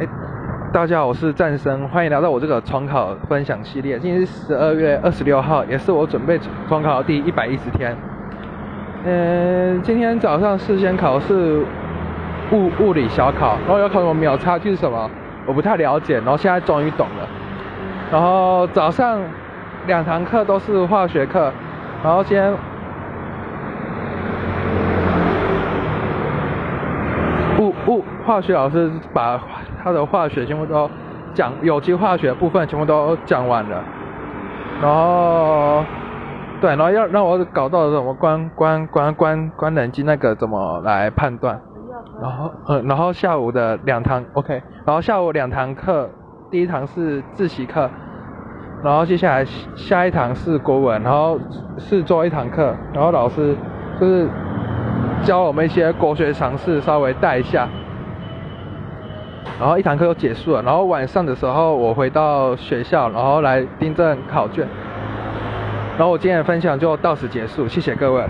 哎，大家好，我是战生，欢迎来到我这个重考分享系列。今天是十二月二十六号，也是我准备重考的第一百一十天。嗯，今天早上事先考试物物理小考，然后要考什么秒差距是什么，我不太了解，然后现在终于懂了。然后早上两堂课都是化学课，然后今天。物物化学老师把他的化学全部都讲，有机化学部分全部都讲完了，然后对，然后要让我搞到什么关关关关关人机那个怎么来判断，然后嗯，然后下午的两堂 OK，然后下午两堂课，第一堂是自习课，然后接下来下一堂是国文，然后是做一堂课，然后老师就是。教我们一些国学常识，稍微带一下，然后一堂课就结束了。然后晚上的时候，我回到学校，然后来订正考卷。然后我今天的分享就到此结束，谢谢各位。